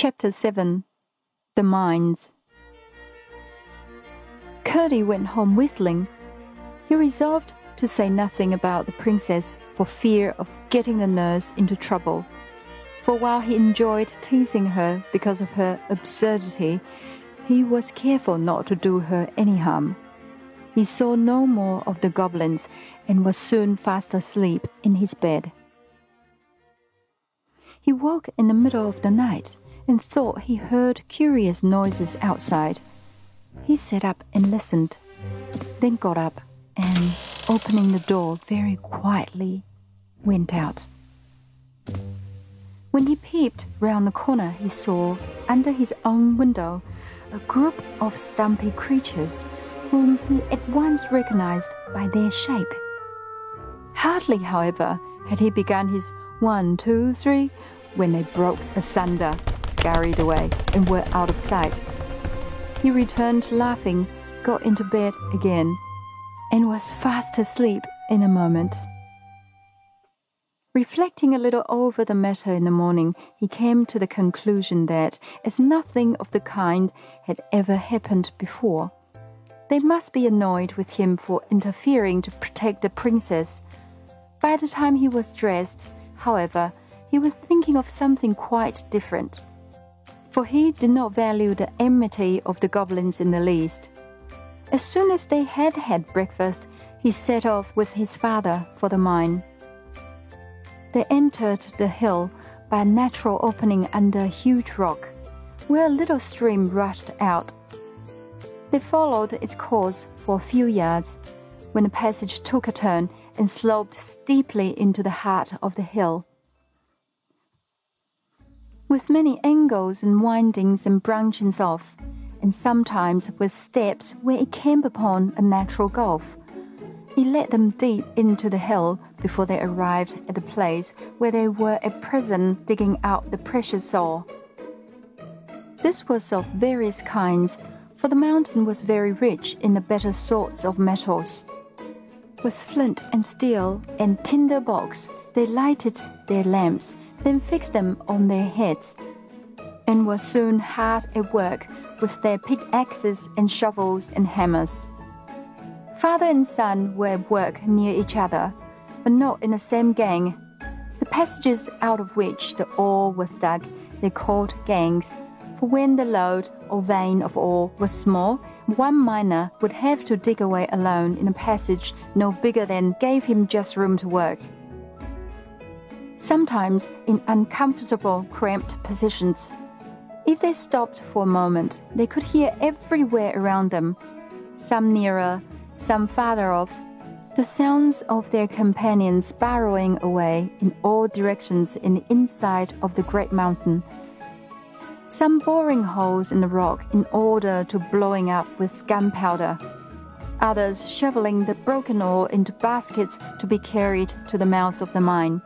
Chapter 7 The Mines Curdie went home whistling. He resolved to say nothing about the princess for fear of getting the nurse into trouble. For while he enjoyed teasing her because of her absurdity, he was careful not to do her any harm. He saw no more of the goblins and was soon fast asleep in his bed. He woke in the middle of the night and thought he heard curious noises outside. He sat up and listened, then got up and, opening the door very quietly, went out. When he peeped round the corner, he saw, under his own window, a group of stumpy creatures whom he at once recognized by their shape. Hardly, however, had he begun his one, two, three, when they broke asunder, scurried away, and were out of sight. He returned laughing, got into bed again, and was fast asleep in a moment. Reflecting a little over the matter in the morning, he came to the conclusion that, as nothing of the kind had ever happened before, they must be annoyed with him for interfering to protect the princess. By the time he was dressed, however, he was thinking of something quite different. For he did not value the enmity of the goblins in the least. As soon as they had had breakfast, he set off with his father for the mine. They entered the hill by a natural opening under a huge rock, where a little stream rushed out. They followed its course for a few yards, when the passage took a turn and sloped steeply into the heart of the hill with many angles and windings and branchings off, and sometimes with steps where it came upon a natural gulf. He led them deep into the hill before they arrived at the place where they were at present digging out the precious ore. This was of various kinds, for the mountain was very rich in the better sorts of metals. With flint and steel and tinder box, they lighted their lamps then fixed them on their heads, and were soon hard at work with their pickaxes and shovels and hammers. Father and son were at work near each other, but not in the same gang. The passages out of which the ore was dug they called gangs, for when the lode or vein of ore was small, one miner would have to dig away alone in a passage no bigger than gave him just room to work sometimes in uncomfortable, cramped positions. If they stopped for a moment, they could hear everywhere around them, some nearer, some farther off, the sounds of their companions burrowing away in all directions in the inside of the great mountain. Some boring holes in the rock in order to blowing up with gunpowder. Others shoveling the broken ore into baskets to be carried to the mouth of the mine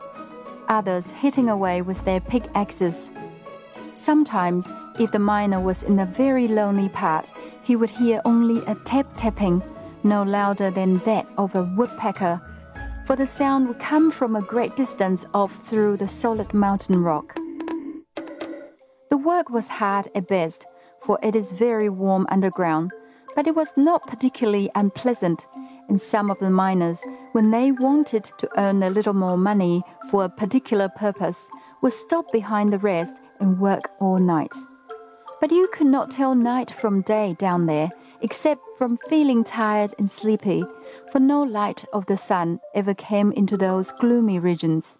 others hitting away with their pickaxes. Sometimes, if the miner was in a very lonely part, he would hear only a tap tapping, no louder than that of a woodpecker, for the sound would come from a great distance off through the solid mountain rock. The work was hard at best, for it is very warm underground, but it was not particularly unpleasant and some of the miners, when they wanted to earn a little more money for a particular purpose, would stop behind the rest and work all night. But you could not tell night from day down there, except from feeling tired and sleepy, for no light of the sun ever came into those gloomy regions.